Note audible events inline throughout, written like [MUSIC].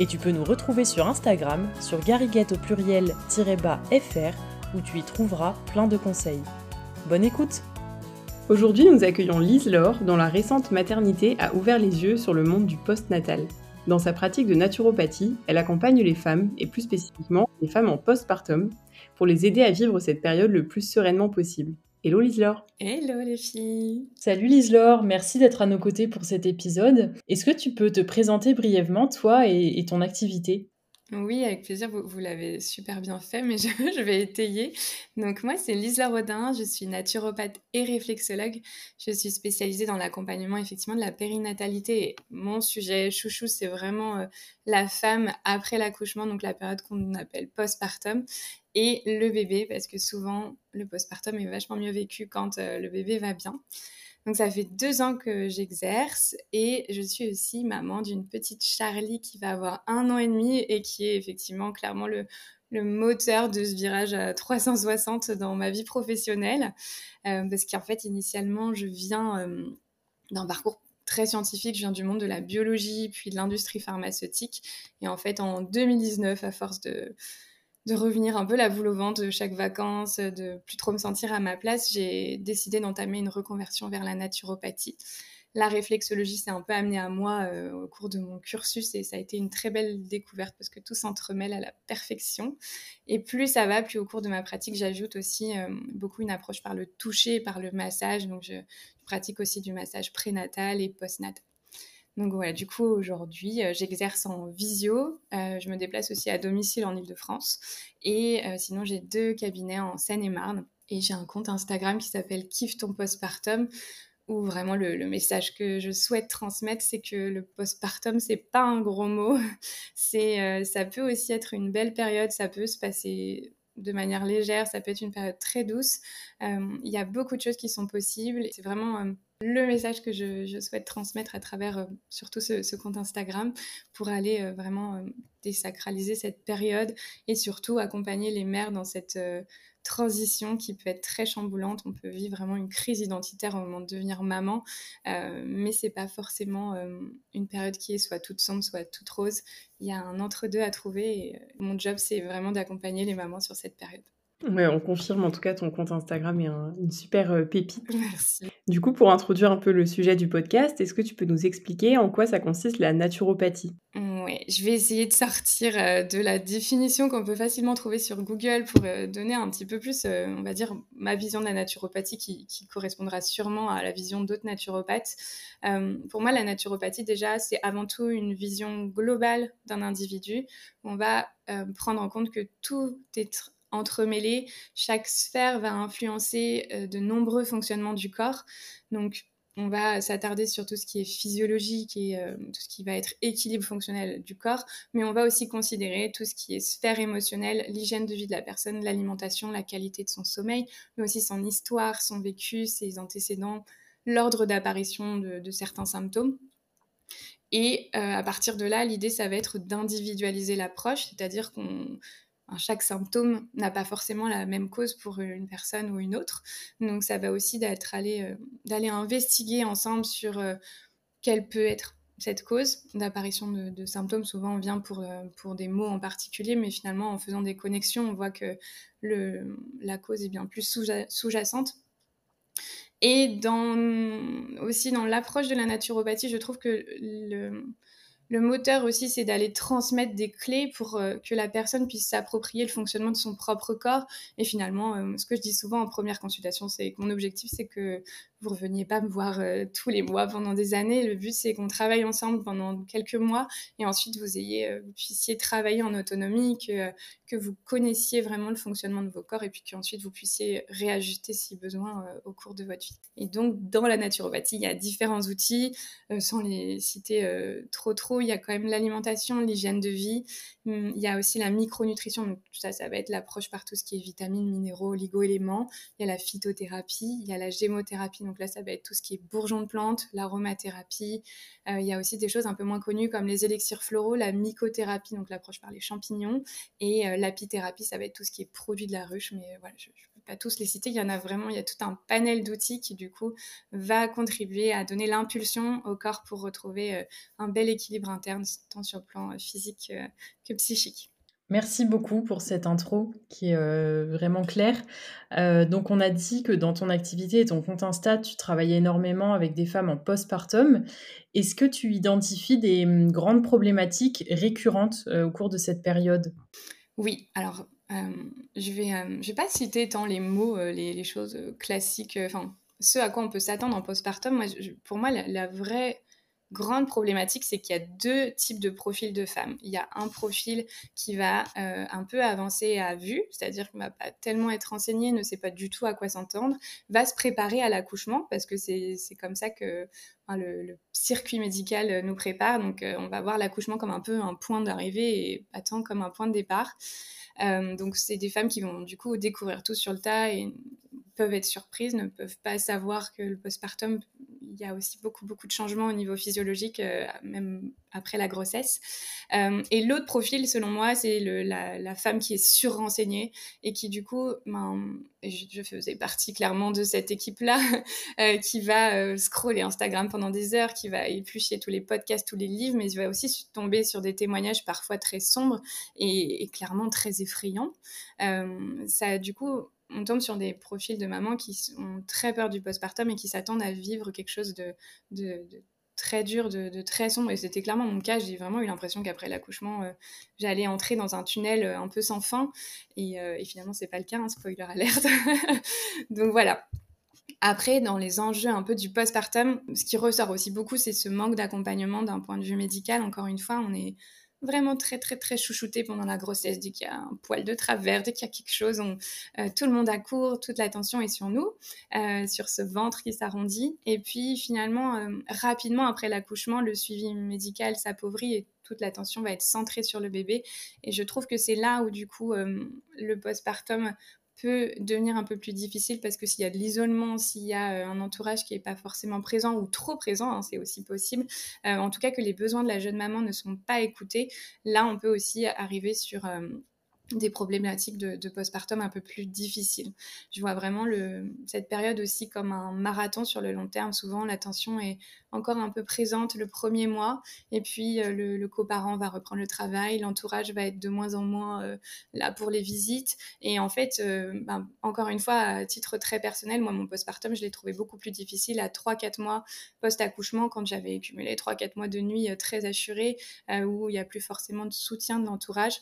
Et tu peux nous retrouver sur Instagram, sur gariguette au pluriel-fr, où tu y trouveras plein de conseils. Bonne écoute Aujourd'hui, nous accueillons Lise Laure, dont la récente maternité a ouvert les yeux sur le monde du post-natal. Dans sa pratique de naturopathie, elle accompagne les femmes, et plus spécifiquement les femmes en postpartum, pour les aider à vivre cette période le plus sereinement possible. Hello Lise-Laure Hello les filles. Salut Lise-Laure, merci d'être à nos côtés pour cet épisode. Est-ce que tu peux te présenter brièvement, toi et, ton activité? Oui, avec plaisir, vous, l'avez super bien fait, mais [LAUGHS] je, vais étayer. Donc moi, c'est Lise Rodin, je suis naturopathe et réflexologue. Je suis spécialisée dans l'accompagnement effectivement de la périnatalité. Mon sujet chouchou, c'est vraiment euh, la femme après l'accouchement, donc la période qu'on appelle postpartum et le bébé, parce que souvent, le postpartum est vachement mieux vécu quand euh, le bébé va bien. Donc ça fait deux ans que j'exerce et je suis aussi maman d'une petite Charlie qui va avoir un an et demi et qui est effectivement clairement le, moteur de ce virage à 360 dans ma vie professionnelle. Euh, parce qu'en fait, initialement, je viens euh, d'un parcours très scientifique, je viens du monde de la biologie, puis de l'industrie pharmaceutique. Et en fait, en 2019, à force de de revenir un peu la boule au ventre de chaque vacances, de plus trop me sentir à ma place, j'ai décidé d'entamer une reconversion vers la naturopathie. La réflexologie s'est un peu amenée à moi euh, au cours de mon cursus et ça a été une très belle découverte parce que tout s'entremêle à la perfection. Et plus ça va, plus au cours de ma pratique, j'ajoute aussi euh, beaucoup une approche par le toucher par le massage. Donc je pratique aussi du massage prénatal et postnatal. Donc voilà, du coup aujourd'hui euh, j'exerce en visio, euh, je me déplace aussi à domicile en Ile-de-France et euh, sinon j'ai deux cabinets en Seine-et-Marne. Et j'ai un compte Instagram qui s'appelle Kiffe ton postpartum où vraiment le, message que je souhaite transmettre c'est que le postpartum c'est pas un gros mot, [LAUGHS] c'est ça peut aussi être une belle période, ça peut se passer de manière légère, ça peut être une période très douce. Il y a beaucoup de choses qui sont possibles. C'est vraiment le message que je, souhaite transmettre à travers euh, surtout ce, compte Instagram pour aller euh, vraiment euh, désacraliser cette période et surtout accompagner les mères dans cette transition qui peut être très chamboulante. On peut vivre vraiment une crise identitaire au moment de devenir maman, mais c'est pas forcément une période qui est soit toute sombre, soit toute rose. Il y a un entre-deux à trouver et mon job, c'est vraiment d'accompagner les mamans sur cette période. Ouais, on confirme en tout cas ton compte Instagram est une super euh, pépite. Merci. Du coup, pour introduire un peu le sujet du podcast, est-ce que tu peux nous expliquer en quoi ça consiste la naturopathie? Oui, je vais essayer de sortir euh, de la définition qu'on peut facilement trouver sur Google pour euh, donner un petit peu plus, on va dire, ma vision de la naturopathie qui, qui correspondra sûrement à la vision d'autres naturopathes. pour moi, la naturopathie, déjà, c'est avant tout une vision globale d'un individu. On va prendre en compte que tout est entremêlés. Chaque sphère va influencer euh, de nombreux fonctionnements du corps. Donc, on va s'attarder sur tout ce qui est physiologique et euh, tout ce qui va être équilibre fonctionnel du corps, mais on va aussi considérer tout ce qui est sphère émotionnelle, l'hygiène de vie de la personne, l'alimentation, la qualité de son sommeil, mais aussi son histoire, son vécu, ses antécédents, l'ordre d'apparition de, certains symptômes. Et euh, à partir de là, l'idée, ça va être d'individualiser l'approche, c'est-à-dire qu'on chaque symptôme n'a pas forcément la même cause pour une personne ou une autre. Donc ça va aussi d'être euh, d'aller investiguer ensemble sur euh, quelle peut être cette cause d'apparition de, symptômes. Souvent on vient pour, euh, pour des mots en particulier, mais finalement en faisant des connexions, on voit que le, la cause est bien plus sous-jacente. Et dans, aussi dans l'approche de la naturopathie, je trouve que le, le moteur aussi, c'est d'aller transmettre des clés pour euh, que la personne puisse s'approprier le fonctionnement de son propre corps. Et finalement, euh, ce que je dis souvent en première consultation, c'est que mon objectif, c'est que vous reveniez pas me voir tous les mois pendant des années. Le but, c'est qu'on travaille ensemble pendant quelques mois et ensuite vous ayez, vous puissiez travailler en autonomie, que, que vous connaissiez vraiment le fonctionnement de vos corps et puis qu'ensuite vous puissiez réajuster si besoin au cours de votre vie. Et donc, dans la naturopathie, il y a différents outils, sans les citer trop trop, il y a quand même l'alimentation, l'hygiène de vie, hum, il y a aussi la micronutrition, donc tout ça, ça va être l'approche par tout ce qui est vitamines, minéraux, oligo-éléments, il y a la phytothérapie, il y a la gémothérapie, donc là, ça va être tout ce qui est bourgeons de plantes, l'aromathérapie. Euh, il y a aussi des choses un peu moins connues comme les élixirs floraux, la mycothérapie, donc l'approche par les champignons, et euh, l'apithérapie, ça va être tout ce qui est produit de la ruche, mais voilà, je ne peux pas tous les citer. Il y en a vraiment, il y a tout un panel d'outils qui, du coup, va contribuer à donner l'impulsion au corps pour retrouver euh, un bel équilibre interne, tant sur le plan physique que psychique. Merci beaucoup pour cette intro qui est euh, vraiment claire. Euh, donc, on a dit que dans ton activité et ton compte Insta, tu travaillais énormément avec des femmes en postpartum. Est-ce que tu identifies des hum, grandes problématiques récurrentes euh, au cours de cette période? Oui, alors je vais, je vais pas citer tant les mots, les, choses classiques, enfin, ce à quoi on peut s'attendre en postpartum. Moi, pour moi, la vraie grande problématique, c'est qu'il y a deux types de profils de femmes. Il y a un profil qui va euh, un peu avancer à vue, c'est-à-dire qu'on va pas tellement être renseigné, ne sait pas du tout à quoi s'entendre, va se préparer à l'accouchement, parce que c'est comme ça que le, circuit médical nous prépare. Donc euh, on va voir l'accouchement comme un peu un point d'arrivée et tant comme un point de départ. Euh, donc c'est des femmes qui vont du coup découvrir tout sur le tas et peuvent être surprises, ne peuvent pas savoir que le postpartum il y a aussi beaucoup, beaucoup de changements au niveau physiologique, euh, même après la grossesse. Euh, et l'autre profil, selon moi, c'est la, femme qui est surrenseignée et qui, du coup, ben, je, faisais partie clairement de cette équipe-là, [LAUGHS] euh, qui va scroller Instagram pendant des heures, qui va éplucher tous les podcasts, tous les livres, mais qui va aussi tomber sur des témoignages parfois très sombres et, et clairement très effrayants. ça, du coup, on tombe sur des profils de mamans qui ont très peur du postpartum et qui s'attendent à vivre quelque chose de, très dur, de, très sombre. Et c'était clairement mon cas. J'ai vraiment eu l'impression qu'après l'accouchement, euh, j'allais entrer dans un tunnel euh, un peu sans fin. Et, finalement, et finalement, c'est pas le cas, hein, spoiler alerte. [LAUGHS] Donc voilà. Après, dans les enjeux un peu du postpartum, ce qui ressort aussi beaucoup, c'est ce manque d'accompagnement d'un point de vue médical. Encore une fois, on est vraiment très très très chouchouté pendant la grossesse. Dès qu'il y a un poil de travers, dès qu'il y a quelque chose, on, euh, tout le monde accourt, toute l'attention est sur nous, euh, sur ce ventre qui s'arrondit. Et puis finalement, euh, rapidement après l'accouchement, le suivi médical s'appauvrit et toute l'attention va être centrée sur le bébé. Et je trouve que c'est là où du coup le postpartum peut devenir un peu plus difficile parce que s'il y a de l'isolement, s'il y a euh, un entourage qui n'est pas forcément présent ou trop présent, hein, c'est aussi possible. Euh, en tout cas, que les besoins de la jeune maman ne sont pas écoutés, là, on peut aussi arriver sur euh, des problématiques de, postpartum un peu plus difficiles. Je vois vraiment cette période aussi comme un marathon sur le long terme. Souvent, l'attention est encore un peu présente le premier mois, et puis euh, le, coparent va reprendre le travail, l'entourage va être de moins en moins euh, là pour les visites. Et en fait, euh, ben, encore une fois, à titre très personnel, moi, mon postpartum, je l'ai trouvé beaucoup plus difficile à 3-4 mois post-accouchement, quand j'avais accumulé 3-4 mois de nuit très assurés, où il n'y a plus forcément de soutien de l'entourage.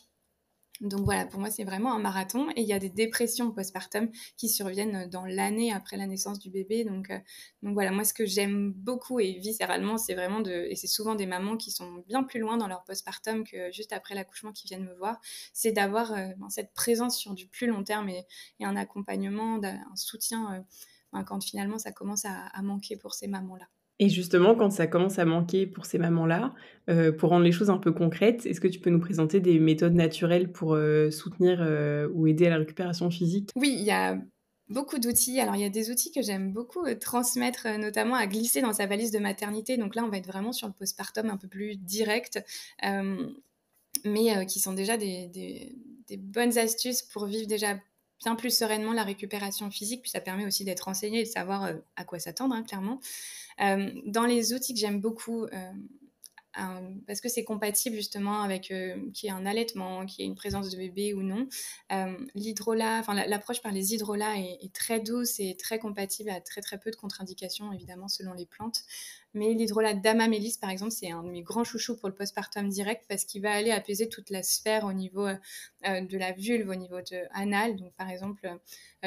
Donc voilà, pour moi, c'est vraiment un marathon. Et il y a des dépressions postpartum qui surviennent dans l'année après la naissance du bébé. Donc, euh, donc voilà, moi, ce que j'aime beaucoup et viscéralement, c'est vraiment de. Et c'est souvent des mamans qui sont bien plus loin dans leur postpartum que juste après l'accouchement qui viennent me voir. C'est d'avoir euh, ben, cette présence sur du plus long terme et, un accompagnement, un soutien euh, ben, quand finalement ça commence à manquer pour ces mamans-là. Et justement, quand ça commence à manquer pour ces mamans-là, euh, pour rendre les choses un peu concrètes, est-ce que tu peux nous présenter des méthodes naturelles pour euh, soutenir euh, ou aider à la récupération physique? Oui, il y a beaucoup d'outils. Alors, il y a des outils que j'aime beaucoup transmettre, notamment à glisser dans sa valise de maternité. Donc là, on va être vraiment sur le postpartum un peu plus direct, mais qui sont déjà des, des bonnes astuces pour vivre déjà bien plus sereinement la récupération physique, puis ça permet aussi d'être renseigné et de savoir euh, à quoi s'attendre, hein, clairement. Euh, dans les outils que j'aime beaucoup, euh, parce que c'est compatible justement avec euh, qui est un allaitement, qui est une présence de bébé ou non. Euh, l'hydrolat, enfin l'approche par les hydrolats est, très douce et très compatible à très très peu de contre-indications évidemment selon les plantes. Mais l'hydrolat d'amamélis par exemple, c'est un de mes grands chouchous pour le postpartum direct parce qu'il va aller apaiser toute la sphère au niveau euh, de la vulve, au niveau de anal. Donc par exemple,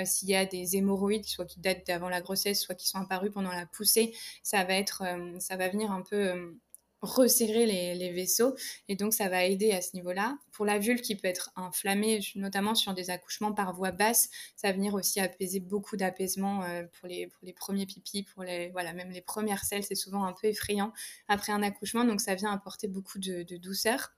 s'il y a des hémorroïdes, soit qui datent d'avant la grossesse, soit qui sont apparus pendant la poussée, ça va être, ça va venir un peu resserrer les, vaisseaux et donc ça va aider à ce niveau-là. Pour la vulve qui peut être inflammée, notamment sur des accouchements par voie basse, ça va venir aussi apaiser beaucoup d'apaisement euh, pour, les, premiers pipis, pour les, voilà, même les premières selles, c'est souvent un peu effrayant après un accouchement, donc ça vient apporter beaucoup de, douceur.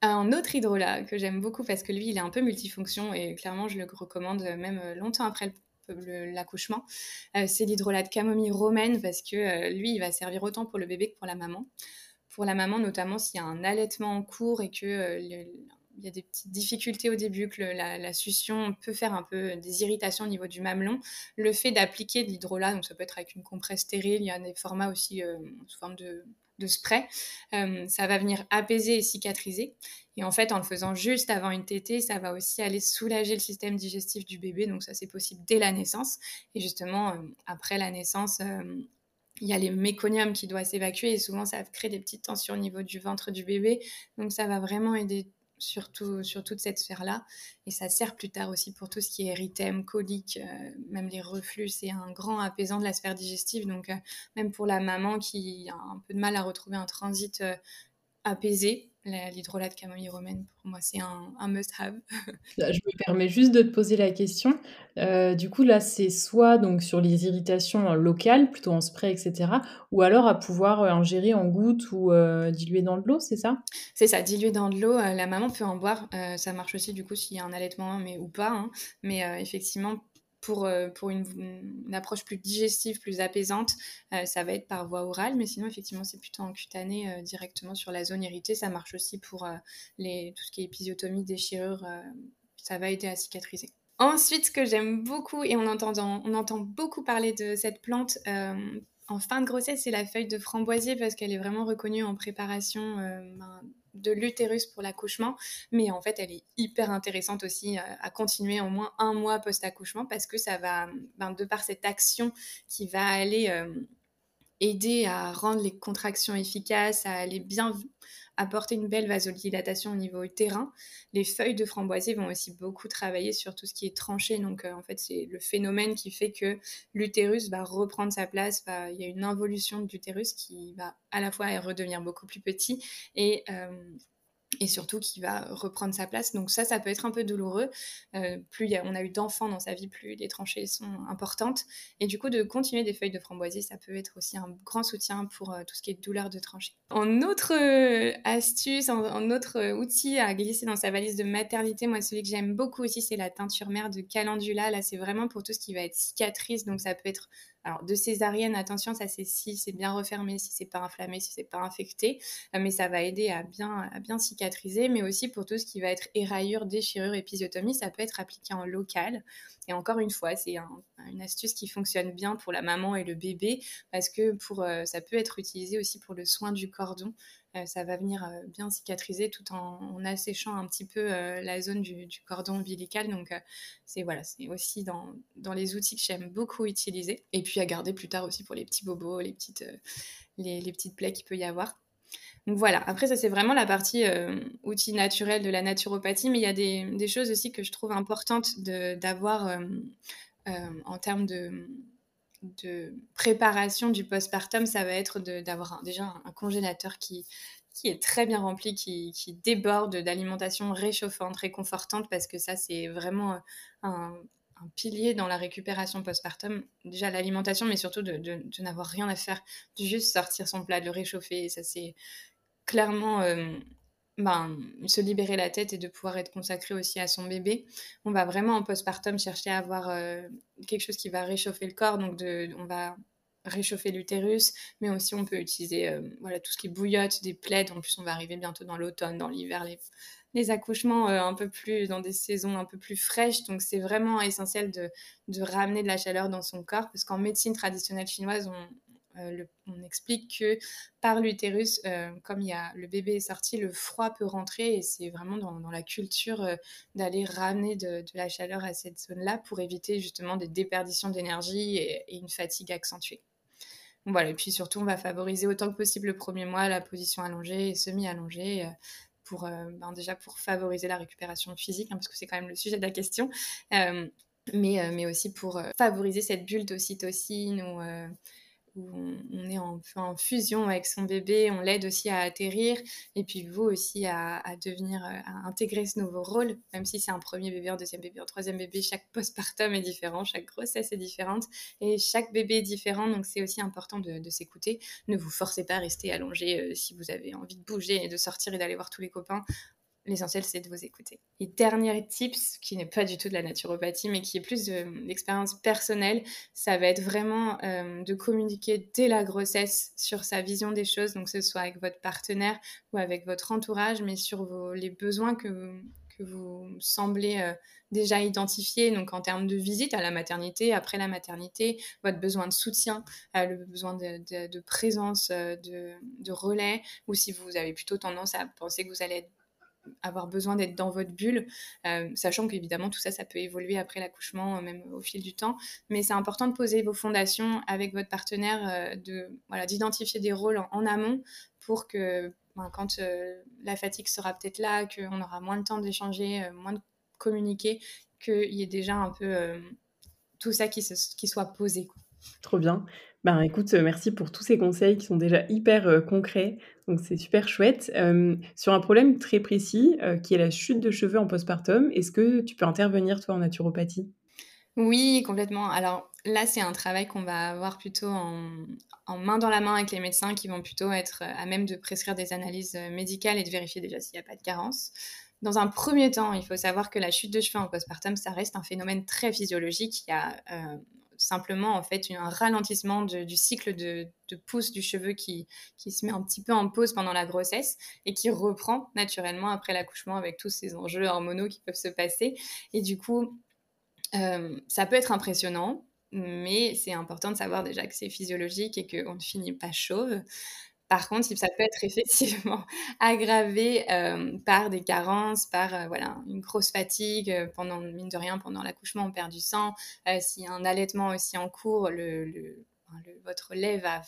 Un autre hydrolat que j'aime beaucoup parce que lui, il est un peu multifonction et clairement, je le recommande même longtemps après le l'accouchement, euh, c'est l'hydrolat camomille romaine parce que euh, lui, il va servir autant pour le bébé que pour la maman. Pour la maman, notamment s'il y a un allaitement en cours et que euh, il y a des petites difficultés au début, que la, succion peut faire un peu des irritations au niveau du mamelon. Le fait d'appliquer de l'hydrolat, donc ça peut être avec une compresse stérile, il y a des formats aussi sous forme de, spray, ça va venir apaiser et cicatriser. Et en fait, en le faisant juste avant une tétée, ça va aussi aller soulager le système digestif du bébé. Donc ça, c'est possible dès la naissance. Et justement, euh, après la naissance, euh, il y a les méconiums qui doivent s'évacuer et souvent ça crée des petites tensions au niveau du ventre du bébé. Donc ça va vraiment aider surtout sur toute cette sphère-là. Et ça sert plus tard aussi pour tout ce qui est érythème, colique, euh, même les reflux. C'est un grand apaisant de la sphère digestive. Donc, même pour la maman qui a un peu de mal à retrouver un transit apaisé, l'hydrolat de camomille romaine, pour moi, c'est un, must-have. [LAUGHS] je me permets juste de te poser la question. Euh, du coup, là, c'est soit donc sur les irritations locales, plutôt en spray, etc., ou alors à pouvoir euh, ingérer en gouttes ou euh, diluer dans de l'eau, c'est ça? C'est ça, diluer dans de l'eau. la maman peut en boire. ça marche aussi, du coup, s'il y a un allaitement, mais ou pas. Hein. Mais effectivement, pour, euh, pour une, approche plus digestive, plus apaisante, euh, ça va être par voie orale, mais sinon, effectivement, c'est plutôt en cutanée euh, directement sur la zone irritée. Ça marche aussi pour les, tout ce qui est épisiotomie, déchirure, ça va aider à cicatriser. Ensuite, ce que j'aime beaucoup, et on entend, on entend beaucoup parler de cette plante en fin de grossesse, c'est la feuille de framboisier parce qu'elle est vraiment reconnue en préparation ben, de l'utérus pour l'accouchement, mais en fait, elle est hyper intéressante aussi euh, à continuer au moins un mois post-accouchement parce que ça va, ben, de par cette action qui va aller euh, aider à rendre les contractions efficaces, à aller bien apporter une belle vasodilatation au niveau utérin. Les feuilles de framboisier vont aussi beaucoup travailler sur tout ce qui est tranché. Donc, euh, en fait, c'est le phénomène qui fait que l'utérus va reprendre sa place. il y a une involution de l'utérus qui va à la fois redevenir beaucoup plus petit et euh, et surtout qui va reprendre sa place. Donc ça, ça peut être un peu douloureux. Euh, plus on a eu d'enfants dans sa vie, plus les tranchées sont importantes. Et du coup, de continuer des feuilles de framboisier, ça peut être aussi un grand soutien pour euh, tout ce qui est douleur de tranchée. En autre euh, astuce, en, autre outil à glisser dans sa valise de maternité, moi, celui que j'aime beaucoup aussi, c'est la teinture mère de calendula. Là, c'est vraiment pour tout ce qui va être cicatrice. Donc ça peut être alors, de césarienne, attention, ça c'est si c'est bien refermé, si c'est pas inflammé, si c'est pas infecté, euh, mais ça va aider à bien, à bien cicatriser, mais aussi pour tout ce qui va être éraillure, déchirure, épisiotomie, ça peut être appliqué en local. Et encore une fois, c'est une astuce qui fonctionne bien pour la maman et le bébé, parce que pour, euh, ça peut être utilisé aussi pour le soin du cordon. Euh, ça va venir euh, bien cicatriser tout en, asséchant un petit peu euh, la zone du, cordon ombilical. Donc, c'est voilà, c'est aussi dans, dans, les outils que j'aime beaucoup utiliser. Et puis à garder plus tard aussi pour les petits bobos, les petites, les, petites plaies qu'il peut y avoir. Donc voilà, après ça c'est vraiment la partie outil naturel de la naturopathie, mais il y a des, des, choses aussi que je trouve importantes d'avoir en termes de, de préparation du postpartum, ça va être d'avoir déjà un, congélateur qui, qui est très bien rempli, qui, déborde d'alimentation réchauffante, réconfortante, parce que ça, c'est vraiment un, pilier dans la récupération postpartum. Déjà l'alimentation, mais surtout de, n'avoir rien à faire, de juste sortir son plat, de le réchauffer. Ça, c'est clairement euh, ben, se libérer la tête et de pouvoir être consacré aussi à son bébé. On va vraiment en postpartum chercher à avoir euh, quelque chose qui va réchauffer le corps, donc de, on va réchauffer l'utérus, mais aussi on peut utiliser euh, voilà, tout ce qui bouillotte, des plaids, en plus on va arriver bientôt dans l'automne, dans l'hiver, les, les accouchements euh, un peu plus dans des saisons un peu plus fraîches, donc c'est vraiment essentiel de, de, ramener de la chaleur dans son corps, parce qu'en médecine traditionnelle chinoise, on, on explique que par l'utérus, comme il y a, le bébé est sorti, le froid peut rentrer et c'est vraiment dans, la culture d'aller ramener de, la chaleur à cette zone-là pour éviter justement des déperditions d'énergie et, une fatigue accentuée. voilà, et puis surtout, on va favoriser autant que possible le premier mois la position allongée et semi-allongée pour ben déjà pour favoriser la récupération physique, hein, parce que c'est quand même le sujet de la question, mais, mais aussi pour favoriser cette bulle d'ocytocine ou où on, est en, fusion avec son bébé, on l'aide aussi à atterrir, et puis vous aussi à, devenir, à intégrer ce nouveau rôle, même si c'est un premier bébé, un deuxième bébé, un troisième bébé, chaque postpartum est différent, chaque grossesse est différente, et chaque bébé est différent, donc c'est aussi important de, s'écouter. Ne vous forcez pas à rester allongé si vous avez envie de bouger et de sortir et d'aller voir tous les copains. L'essentiel, c'est de vous écouter. Et dernier tips, qui n'est pas du tout de la naturopathie, mais qui est plus de l'expérience personnelle, ça va être vraiment euh, de communiquer dès la grossesse sur sa vision des choses, donc que ce soit avec votre partenaire ou avec votre entourage, mais sur les besoins que, que vous semblez euh, déjà identifier, donc en termes de visite à la maternité, après la maternité, votre besoin de soutien, euh, le besoin de, de présence, de, de relais, ou si vous avez plutôt tendance à penser que vous allez être avoir besoin d'être dans votre bulle, euh, sachant qu'évidemment tout ça, ça peut évoluer après l'accouchement, euh, même au fil du temps. Mais c'est important de poser vos fondations avec votre partenaire, euh, de voilà, d'identifier des rôles en, amont pour que ben, quand la fatigue sera peut-être là, qu'on aura moins de temps d'échanger, moins de communiquer, qu'il y ait déjà un peu tout ça qui soit posé. Trop bien. Ben écoute, merci pour tous ces conseils qui sont déjà hyper concrets. Donc c'est super chouette. sur un problème très précis, qui est la chute de cheveux en postpartum, est-ce que tu peux intervenir toi en naturopathie? Oui, complètement. Alors là, c'est un travail qu'on va avoir plutôt en, main dans la main avec les médecins qui vont plutôt être à même de prescrire des analyses médicales et de vérifier déjà s'il n'y a pas de carence. Dans un premier temps, il faut savoir que la chute de cheveux en postpartum, ça reste un phénomène très physiologique. Il y a simplement en fait un ralentissement du cycle de, pousse du cheveu qui, se met un petit peu en pause pendant la grossesse et qui reprend naturellement après l'accouchement avec tous ces enjeux hormonaux qui peuvent se passer. Et du coup, euh, ça peut être impressionnant, mais c'est important de savoir déjà que c'est physiologique et qu'on ne finit pas chauve. Par contre, ça peut être effectivement [LAUGHS] aggravé euh, par des carences, par euh, voilà, une grosse fatigue euh, pendant, mine de rien, pendant l'accouchement, on perd du sang. A un allaitement aussi en cours, le, votre lait va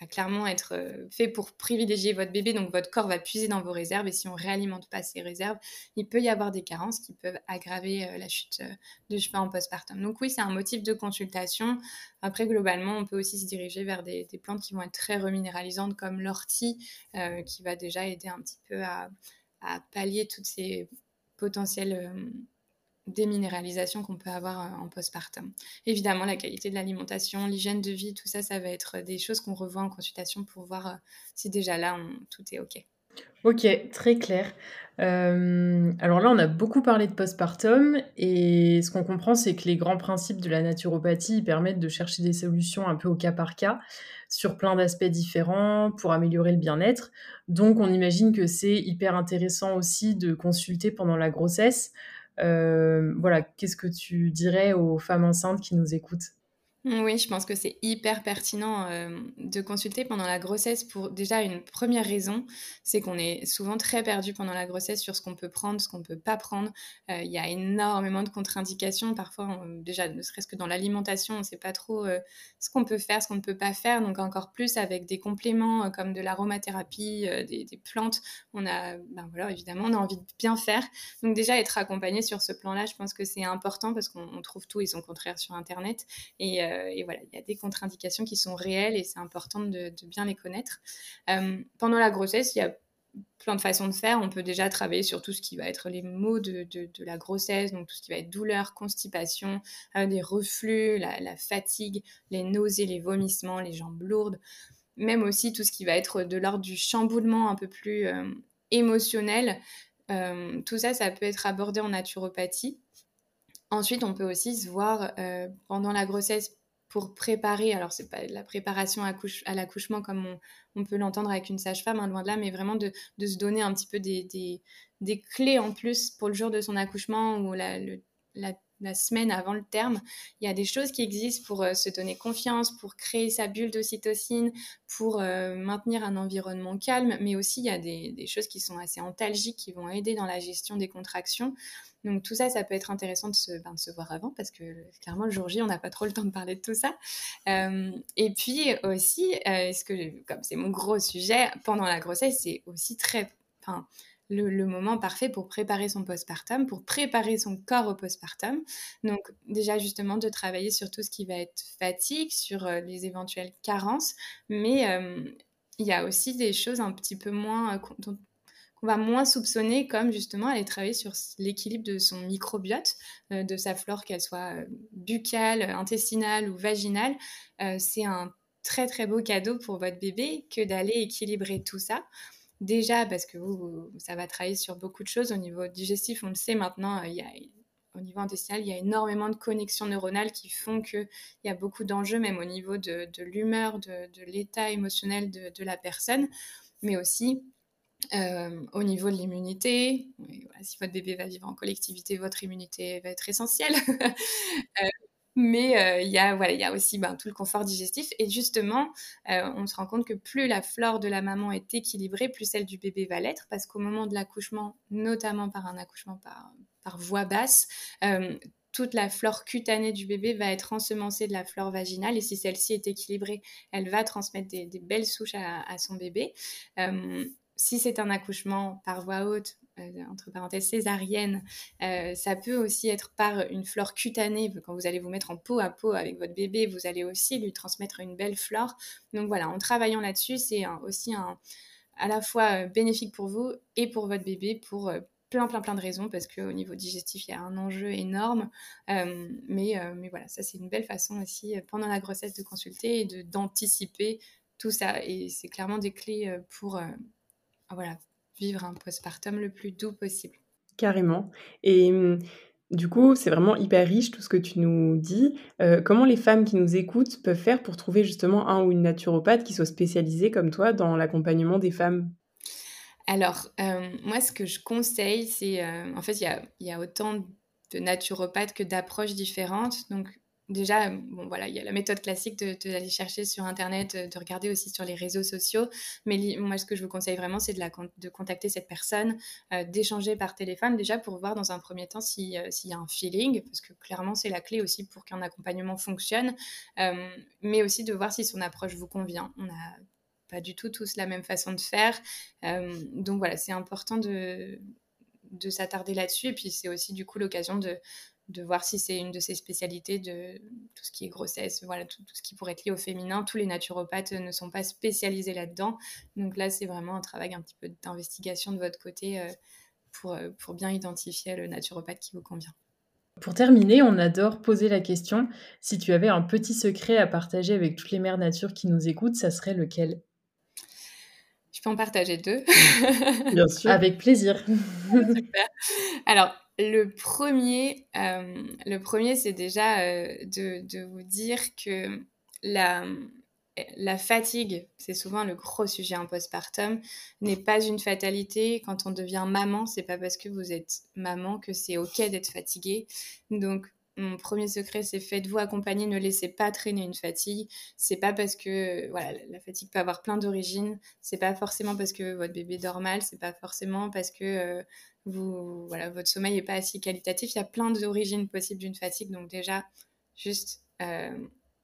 va clairement être euh, fait pour privilégier votre bébé, donc votre corps va puiser dans vos réserves et si on réalimente pas ces réserves, il peut y avoir des carences qui peuvent aggraver euh, la chute euh, de cheveux en postpartum. Donc oui, c'est un motif de consultation. Après, globalement, on peut aussi se diriger vers des, plantes qui vont être très reminéralisantes comme l'ortie, qui va déjà aider un petit peu à, à pallier toutes ces potentielles déminéralisation qu'on peut avoir euh, en postpartum. Évidemment, la qualité de l'alimentation, l'hygiène de vie, tout ça, ça va être des choses qu'on revoit en consultation pour voir euh, si déjà là, tout est OK. Ok, très clair. Euh, alors là, on a beaucoup parlé de postpartum et ce qu'on comprend, c'est que les grands principes de la naturopathie permettent de chercher des solutions un peu au cas par cas sur plein d'aspects différents pour améliorer le bien-être. Donc, on imagine que c'est hyper intéressant aussi de consulter pendant la grossesse euh, voilà, qu'est-ce que tu dirais aux femmes enceintes qui nous écoutent? Oui, je pense que c'est hyper pertinent euh, de consulter pendant la grossesse pour déjà une première raison, c'est qu'on est souvent très perdu pendant la grossesse sur ce qu'on peut prendre, ce qu'on ne peut pas prendre. Euh, il y a énormément de contre-indications, parfois déjà ne serait-ce que dans l'alimentation, on ne sait pas trop euh, ce qu'on peut faire, ce qu'on ne peut pas faire. Donc encore plus avec des compléments comme de l'aromathérapie, des, plantes, on a, ben voilà, évidemment, on a envie de bien faire. Donc déjà être accompagné sur ce plan-là, je pense que c'est important parce qu'on trouve tout et son contraire sur Internet et et voilà, il y a des contre-indications qui sont réelles et c'est important de, bien les connaître. Euh, pendant la grossesse, il y a plein de façons de faire. On peut déjà travailler sur tout ce qui va être les maux de, la grossesse, donc tout ce qui va être douleur, constipation, euh, des reflux, la, fatigue, les nausées, les vomissements, les jambes lourdes. Même aussi tout ce qui va être de l'ordre du chamboulement un peu plus émotionnel. tout ça, ça peut être abordé en naturopathie. Ensuite, on peut aussi se voir pendant la grossesse pour préparer, alors c'est pas la préparation à, à l'accouchement comme on, peut l'entendre avec une sage-femme, hein, loin de là, mais vraiment de, se donner un petit peu des, des, clés en plus pour le jour de son accouchement ou la, la semaine avant le terme. Il y a des choses qui existent pour euh, se donner confiance, pour créer sa bulle d'ocytocine, pour euh, maintenir un environnement calme, mais aussi il y a des, choses qui sont assez antalgiques qui vont aider dans la gestion des contractions. Donc tout ça, ça peut être intéressant de se, ben, voir avant parce que clairement le jour J, on n'a pas trop le temps de parler de tout ça. Euh, et puis aussi, ce que comme c'est mon gros sujet pendant la grossesse, c'est aussi très, le, moment parfait pour préparer son postpartum, pour préparer son corps au postpartum. Donc déjà justement de travailler sur tout ce qui va être fatigue, sur euh, les éventuelles carences, mais euh, il y a aussi des choses un petit peu moins euh, qu'on va moins soupçonner, comme justement aller travailler sur l'équilibre de son microbiote, de sa flore, qu'elle soit buccale, intestinale ou vaginale. c'est un très très beau cadeau pour votre bébé que d'aller équilibrer tout ça. Déjà parce que vous, ça va travailler sur beaucoup de choses au niveau digestif, on le sait maintenant, euh, au niveau intestinal, il y a énormément de connexions neuronales qui font qu'il y a beaucoup d'enjeux, même au niveau de, l'humeur, de, l'état émotionnel de, la personne, mais aussi euh, au niveau de l'immunité. si votre bébé va vivre en collectivité, votre immunité va être essentielle. [LAUGHS] Euh, mais euh, il y, a, voilà, y a aussi ben, tout le confort digestif. Et justement, euh, on se rend compte que plus la flore de la maman est équilibrée, plus celle du bébé va l'être, parce qu'au moment de l'accouchement, notamment par un accouchement par, par voie basse, euh, toute la flore cutanée du bébé va être ensemencée de la flore vaginale. Et si celle-ci est équilibrée, elle va transmettre des, belles souches à, à son bébé. Si c'est un accouchement par voie haute, euh, entre parenthèses césarienne, euh, ça peut aussi être par une flore cutanée. Quand vous allez vous mettre en peau à peau avec votre bébé, vous allez aussi lui transmettre une belle flore. Donc voilà, en travaillant là-dessus, c'est aussi à la fois euh, bénéfique pour vous et pour votre bébé pour plein, plein, plein de raisons, parce qu'au niveau digestif, il y a un enjeu énorme. mais, mais voilà, ça, c'est une belle façon aussi, pendant la grossesse, de consulter et d'anticiper tout ça. Et c'est clairement des clés pour, voilà, vivre un postpartum le plus doux possible. Carrément. Et mmh, du coup, c'est vraiment hyper riche tout ce que tu nous dis. Euh, comment les femmes qui nous écoutent peuvent faire pour trouver justement un ou une naturopathe qui soit spécialisée comme toi dans l'accompagnement des femmes? Alors, euh, moi, ce que je conseille, c'est... Euh, en fait, il y a, y a, autant de naturopathes que d'approches différentes. Donc, déjà, voilà, il y a la méthode classique de, d'aller chercher sur Internet, euh, de regarder aussi sur les réseaux sociaux. Mais moi, ce que je vous conseille vraiment, c'est de, de contacter cette personne, euh, d'échanger par téléphone, déjà pour voir dans un premier temps euh, s'il y a un feeling, parce que clairement, c'est la clé aussi pour qu'un accompagnement fonctionne, mais aussi de voir si son approche vous convient. On n'a pas du tout tous la même façon de faire. donc voilà, c'est important de de s'attarder là-dessus. Et puis, c'est aussi du coup l'occasion de, de voir si c'est une de ses spécialités de tout ce qui est grossesse, voilà, tout, ce qui pourrait être lié au féminin. Tous les naturopathes ne sont pas spécialisés là-dedans. Donc là, c'est vraiment un travail un petit peu d'investigation de votre côté euh, pour, euh, pour bien identifier le naturopathe qui vous convient. Pour terminer, on adore poser la question, si tu avais un petit secret à partager avec toutes les mères nature qui nous écoutent, ça serait lequel? Je peux en partager deux. Bien sûr. [LAUGHS] Avec plaisir. Super. Alors, le premier, euh, le premier c'est déjà euh, de, vous dire que la, fatigue, c'est souvent le gros sujet en postpartum, n'est pas une fatalité. Quand on devient maman, c'est pas parce que vous êtes maman que c'est ok d'être fatigué. Donc, mon premier secret, c'est faites-vous accompagner, ne laissez pas traîner une fatigue. C'est pas parce que voilà, la fatigue peut avoir plein d'origines. C'est pas forcément parce que votre bébé dort mal. C'est pas forcément parce que euh, voilà, votre sommeil n'est pas assez qualitatif. Il y a plein d'origines possibles d'une fatigue. Donc déjà, juste, euh,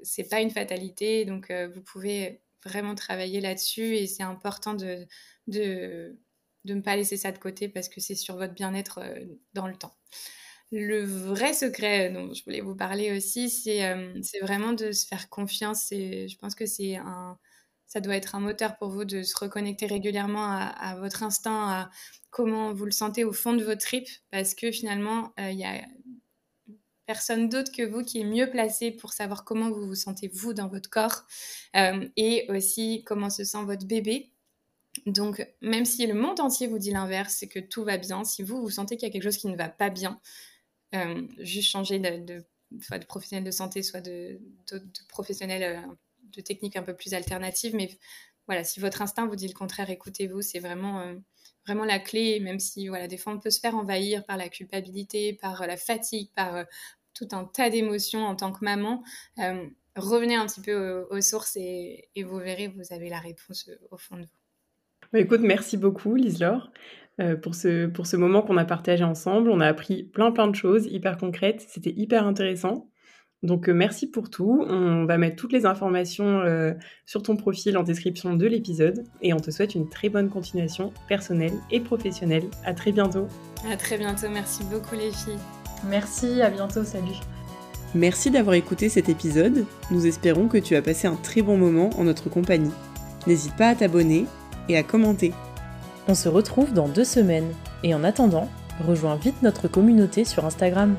c'est pas une fatalité. Donc euh, vous pouvez vraiment travailler là-dessus et c'est important de, de, de, ne pas laisser ça de côté parce que c'est sur votre bien-être euh, dans le temps. Le vrai secret dont je voulais vous parler aussi, c'est euh, vraiment de se faire confiance. Et je pense que c'est un, ça doit être un moteur pour vous de se reconnecter régulièrement à, votre instinct, à comment vous le sentez au fond de votre tripes, parce que finalement, euh, il y a personne d'autre que vous qui est mieux placé pour savoir comment vous vous sentez vous dans votre corps euh, et aussi comment se sent votre bébé. Donc, même si le monde entier vous dit l'inverse, c'est que tout va bien, si vous, vous sentez qu'il y a quelque chose qui ne va pas bien, euh, juste changer de, professionnel de santé, soit de, de professionnel de techniques un peu plus alternatives. Mais voilà, si votre instinct vous dit le contraire, écoutez-vous, c'est vraiment, euh, vraiment la clé, même si voilà, des fois on peut se faire envahir par la culpabilité, par euh, la fatigue, par, euh, tout un tas d'émotions en tant que maman. revenez un petit peu aux, sources et, vous verrez, vous avez la réponse au fond de vous. Bah, écoute, merci beaucoup, Lise-Laure. pour, ce, pour ce moment qu'on a partagé ensemble. On a appris plein plein de choses hyper concrètes. C'était hyper intéressant. Donc euh, merci pour tout. On va mettre toutes les informations euh, sur ton profil en description de l'épisode et on te souhaite une très bonne continuation personnelle et professionnelle. À très bientôt. À très bientôt. Merci beaucoup les filles. Merci, à bientôt, salut. Merci d'avoir écouté cet épisode. Nous espérons que tu as passé un très bon moment en notre compagnie. N'hésite pas à t'abonner et à commenter. On se retrouve dans deux semaines et en attendant, rejoins vite notre communauté sur Instagram.